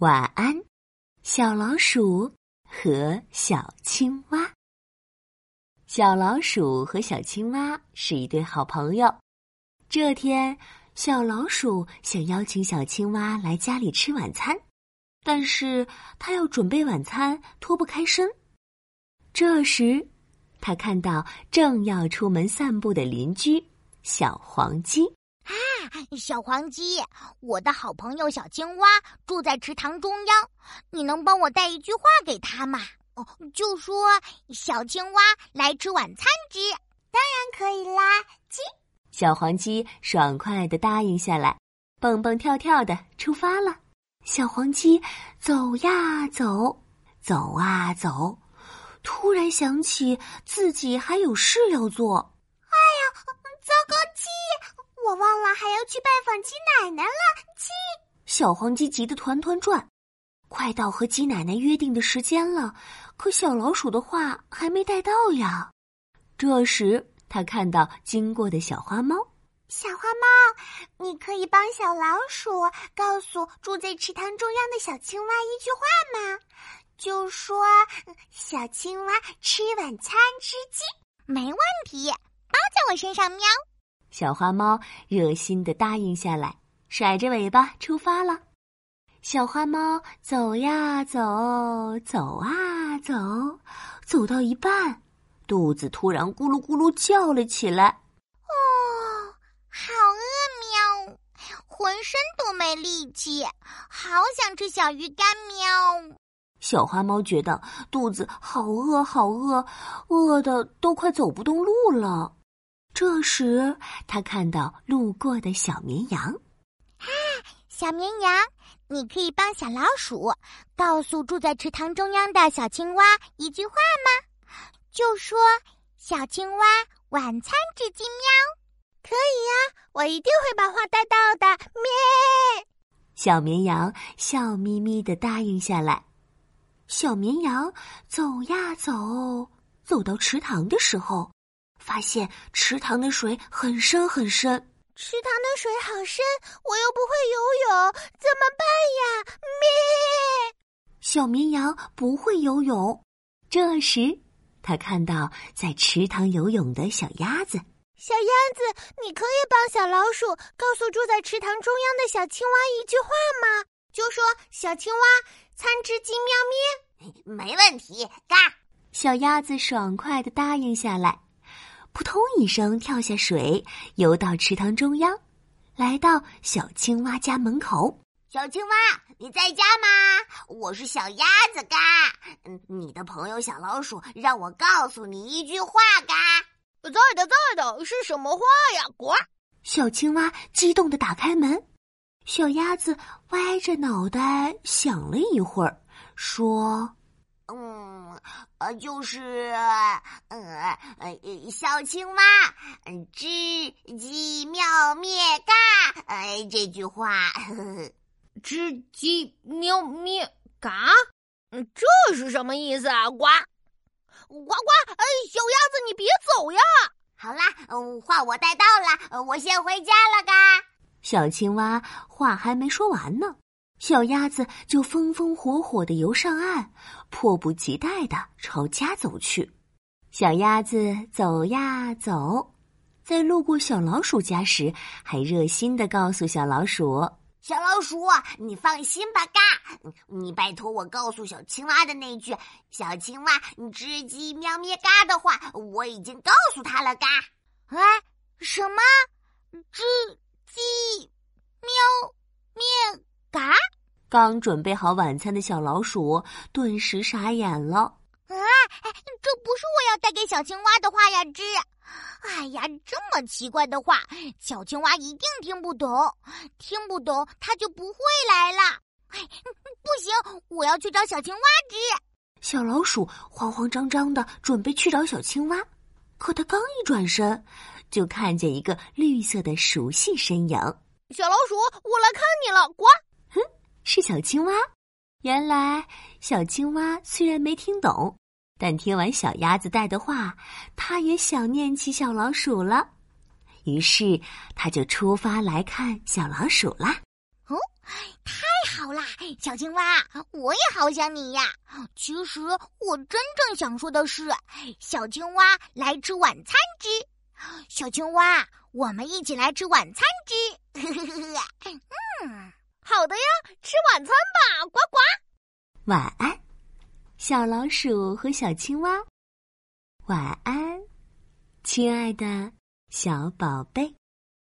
晚安，小老鼠和小青蛙。小老鼠和小青蛙是一对好朋友。这天，小老鼠想邀请小青蛙来家里吃晚餐，但是它要准备晚餐，脱不开身。这时，他看到正要出门散步的邻居小黄鸡。啊小黄鸡，我的好朋友小青蛙住在池塘中央，你能帮我带一句话给他吗？哦，就说小青蛙来吃晚餐之。当然可以啦，鸡。小黄鸡爽快的答应下来，蹦蹦跳跳的出发了。小黄鸡走呀走，走啊走，突然想起自己还有事要做。我忘了还要去拜访鸡奶奶了，鸡！小黄鸡急得团团转，快到和鸡奶奶约定的时间了，可小老鼠的话还没带到呀。这时，他看到经过的小花猫。小花猫，你可以帮小老鼠告诉住在池塘中央的小青蛙一句话吗？就说小青蛙吃晚餐吃鸡，没问题，包在我身上，喵。小花猫热心的答应下来，甩着尾巴出发了。小花猫走呀走，走啊走，走到一半，肚子突然咕噜咕噜叫了起来。哦，好饿喵！浑身都没力气，好想吃小鱼干喵！小花猫觉得肚子好饿好饿，饿的都快走不动路了。这时，他看到路过的小绵羊。啊，小绵羊，你可以帮小老鼠告诉住在池塘中央的小青蛙一句话吗？就说“小青蛙晚餐至今喵”。可以呀，我一定会把话带到的。咩！小绵羊笑眯眯的答应下来。小绵羊走呀走，走到池塘的时候。发现池塘的水很深很深，池塘的水好深，我又不会游泳，怎么办呀？咩！小绵羊不会游泳。这时，他看到在池塘游泳的小鸭子。小鸭子，你可以帮小老鼠告诉住在池塘中央的小青蛙一句话吗？就说“小青蛙餐吃鸡喵咩”，没问题。嘎！小鸭子爽快的答应下来。扑通一声跳下水，游到池塘中央，来到小青蛙家门口。小青蛙，你在家吗？我是小鸭子嘎。嗯，你的朋友小老鼠让我告诉你一句话嘎。在的，在的，是什么话呀？呱！小青蛙激动的打开门，小鸭子歪着脑袋想了一会儿，说。嗯，呃，就是，呃，呃，小青蛙，知鸡妙灭嘎，哎，这句话，知鸡妙灭嘎，嗯，这是什么意思啊？呱，呱呱，哎，小鸭子，你别走呀！好啦，嗯，话我带到了，我先回家了嘎。小青蛙话还没说完呢。小鸭子就风风火火的游上岸，迫不及待的朝家走去。小鸭子走呀走，在路过小老鼠家时，还热心的告诉小老鼠：“小老鼠，你放心吧，嘎，你拜托我告诉小青蛙的那句‘小青蛙，你知鸡喵咩嘎’的话，我已经告诉他了，嘎。”啊，什么？知鸡喵咩？嘎！刚准备好晚餐的小老鼠顿时傻眼了。啊，这不是我要带给小青蛙的话呀！吱，哎呀，这么奇怪的话，小青蛙一定听不懂。听不懂，它就不会来了。哎，不行，我要去找小青蛙。吱，小老鼠慌慌张张的准备去找小青蛙，可它刚一转身，就看见一个绿色的熟悉身影。小老鼠，我来看你了，呱！是小青蛙。原来小青蛙虽然没听懂，但听完小鸭子带的话，它也想念起小老鼠了。于是，它就出发来看小老鼠啦。哦，太好啦，小青蛙，我也好想你呀。其实我真正想说的是，小青蛙来吃晚餐之。小青蛙，我们一起来吃晚餐之。嗯，好的呀，吃晚餐吧，呱呱。晚安，小老鼠和小青蛙。晚安，亲爱的小宝贝。